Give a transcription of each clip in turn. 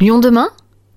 Lyon demain?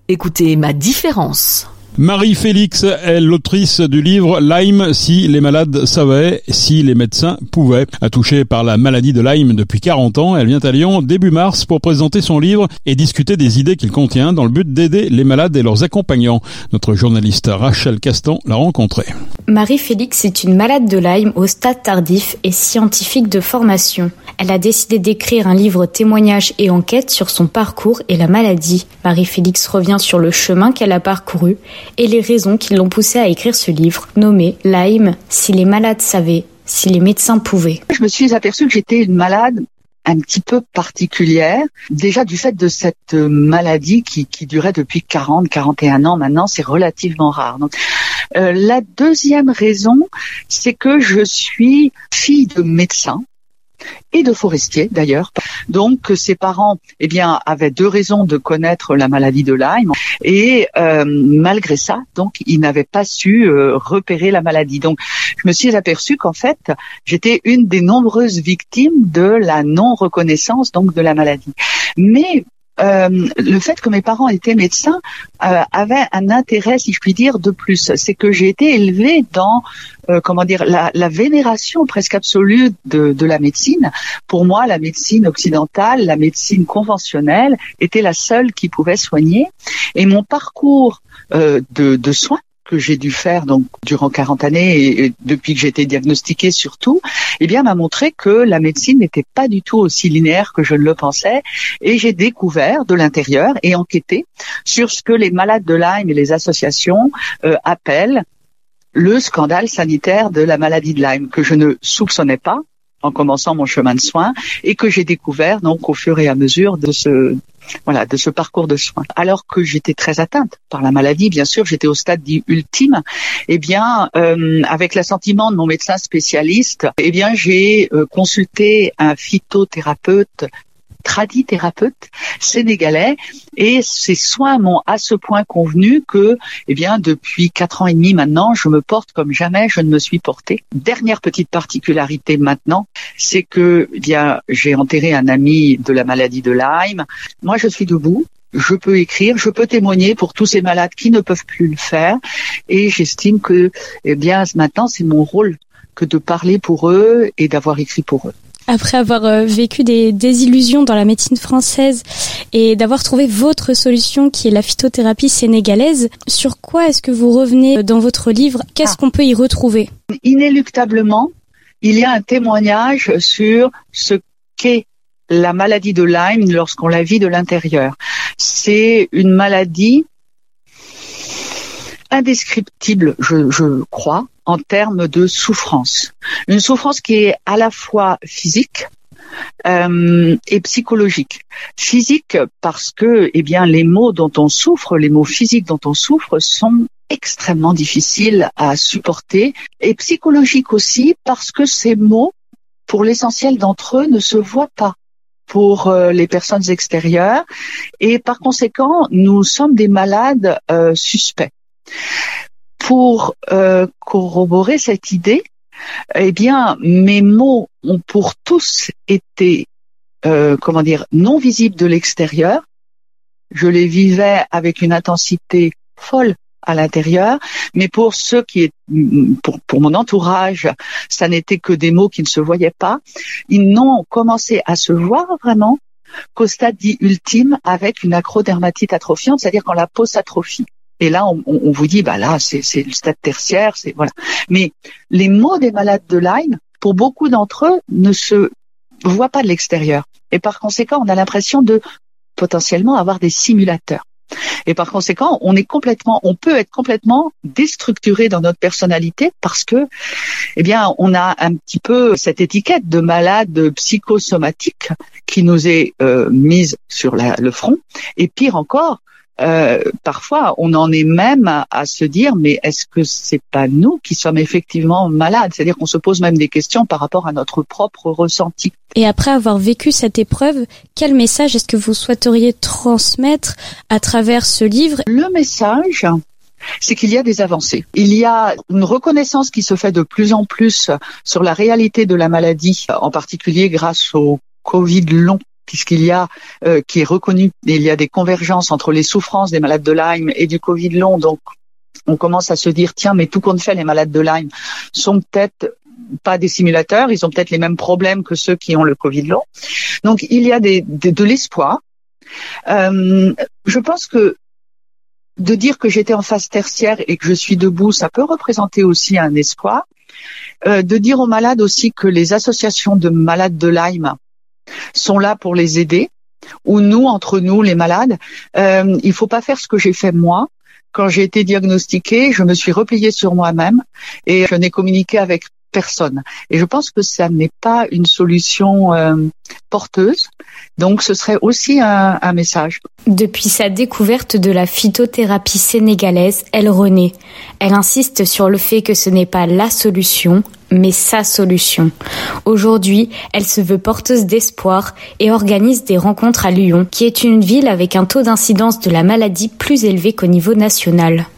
Écoutez ma différence. Marie-Félix est l'autrice du livre Lyme si les malades savaient, si les médecins pouvaient. Touchée par la maladie de Lyme depuis 40 ans, elle vient à Lyon début mars pour présenter son livre et discuter des idées qu'il contient dans le but d'aider les malades et leurs accompagnants. Notre journaliste Rachel Castan l'a rencontrée. Marie-Félix est une malade de Lyme au stade tardif et scientifique de formation. Elle a décidé d'écrire un livre témoignage et enquête sur son parcours et la maladie. Marie-Félix revient sur le chemin qu'elle a parcouru et les raisons qui l'ont poussée à écrire ce livre, nommé Lyme, si les malades savaient, si les médecins pouvaient. Je me suis aperçue que j'étais une malade un petit peu particulière, déjà du fait de cette maladie qui, qui durait depuis 40, 41 ans maintenant, c'est relativement rare. Donc, euh, la deuxième raison, c'est que je suis fille de médecin et de forestier d'ailleurs. Donc ses parents, eh bien, avaient deux raisons de connaître la maladie de Lyme et euh, malgré ça, donc ils n'avaient pas su euh, repérer la maladie. Donc je me suis aperçue qu'en fait j'étais une des nombreuses victimes de la non reconnaissance donc de la maladie. Mais euh, le fait que mes parents étaient médecins euh, avait un intérêt, si je puis dire, de plus. C'est que j'ai été élevée dans, euh, comment dire, la, la, vénération presque absolue de, de, la médecine. Pour moi, la médecine occidentale, la médecine conventionnelle, était la seule qui pouvait soigner. Et mon parcours euh, de, de soins que j'ai dû faire donc durant 40 années et, depuis que j'ai été diagnostiquée surtout, eh bien m'a montré que la médecine n'était pas du tout aussi linéaire que je le pensais. Et j'ai découvert de l'intérieur et enquêté sur ce que les malades de Lyme et les associations euh, appellent le scandale sanitaire de la maladie de Lyme que je ne soupçonnais pas en commençant mon chemin de soins et que j'ai découvert donc au fur et à mesure de ce voilà de ce parcours de soins. Alors que j'étais très atteinte par la maladie, bien sûr, j'étais au stade dit ultime. Eh bien, euh, avec l'assentiment de mon médecin spécialiste, eh bien j'ai euh, consulté un phytothérapeute tradit thérapeute sénégalais et ces soins m'ont à ce point convenu que, eh bien, depuis quatre ans et demi maintenant, je me porte comme jamais je ne me suis portée. Dernière petite particularité maintenant, c'est que, eh bien, j'ai enterré un ami de la maladie de Lyme. Moi, je suis debout je peux écrire, je peux témoigner pour tous ces malades qui ne peuvent plus le faire. Et j'estime que, eh bien, maintenant, c'est mon rôle que de parler pour eux et d'avoir écrit pour eux après avoir euh, vécu des désillusions dans la médecine française et d'avoir trouvé votre solution qui est la phytothérapie sénégalaise, sur quoi est-ce que vous revenez dans votre livre? Qu'est-ce ah. qu'on peut y retrouver? Inéluctablement, il y a un témoignage sur ce qu'est la maladie de Lyme lorsqu'on la vit de l'intérieur. C'est une maladie indescriptible, je, je crois, en termes de souffrance. Une souffrance qui est à la fois physique, euh, et psychologique. Physique parce que, eh bien, les mots dont on souffre, les mots physiques dont on souffre, sont extrêmement difficiles à supporter, et psychologique aussi parce que ces mots, pour l'essentiel d'entre eux, ne se voient pas pour euh, les personnes extérieures, et par conséquent, nous sommes des malades euh, suspects pour euh, corroborer cette idée, eh bien, mes mots ont pour tous été, euh, comment dire, non visibles de l'extérieur. Je les vivais avec une intensité folle à l'intérieur, mais pour ceux qui pour, pour mon entourage, ça n'était que des mots qui ne se voyaient pas. Ils n'ont commencé à se voir vraiment qu'au stade dit ultime avec une acrodermatite atrophiante, c'est-à-dire quand la peau s'atrophie. Et là, on, on, vous dit, bah là, c'est le stade tertiaire, c'est voilà. Mais les mots des malades de Lyme, pour beaucoup d'entre eux, ne se voient pas de l'extérieur. Et par conséquent, on a l'impression de potentiellement avoir des simulateurs. Et par conséquent, on est complètement, on peut être complètement déstructuré dans notre personnalité parce que, eh bien, on a un petit peu cette étiquette de malade psychosomatique qui nous est euh, mise sur la, le front. Et pire encore, euh, parfois, on en est même à, se dire, mais est-ce que c'est pas nous qui sommes effectivement malades? C'est-à-dire qu'on se pose même des questions par rapport à notre propre ressenti. Et après avoir vécu cette épreuve, quel message est-ce que vous souhaiteriez transmettre à travers ce livre? Le message, c'est qu'il y a des avancées. Il y a une reconnaissance qui se fait de plus en plus sur la réalité de la maladie, en particulier grâce au Covid long puisqu'il y a euh, qui est reconnu, il y a des convergences entre les souffrances des malades de Lyme et du Covid long. Donc, on commence à se dire tiens, mais tout compte fait, les malades de Lyme sont peut-être pas des simulateurs, ils ont peut-être les mêmes problèmes que ceux qui ont le Covid long. Donc, il y a des, de l'espoir. Euh, je pense que de dire que j'étais en phase tertiaire et que je suis debout, ça peut représenter aussi un espoir. Euh, de dire aux malades aussi que les associations de malades de Lyme sont là pour les aider, ou nous, entre nous, les malades, euh, il faut pas faire ce que j'ai fait moi. Quand j'ai été diagnostiquée, je me suis repliée sur moi-même et je n'ai communiqué avec personne. Et je pense que ça n'est pas une solution euh, porteuse. Donc ce serait aussi un, un, message. Depuis sa découverte de la phytothérapie sénégalaise, elle renaît. Elle insiste sur le fait que ce n'est pas la solution, mais sa solution. Aujourd'hui, elle se veut porteuse d'espoir et organise des rencontres à Lyon, qui est une ville avec un taux d'incidence de la maladie plus élevé qu'au niveau national.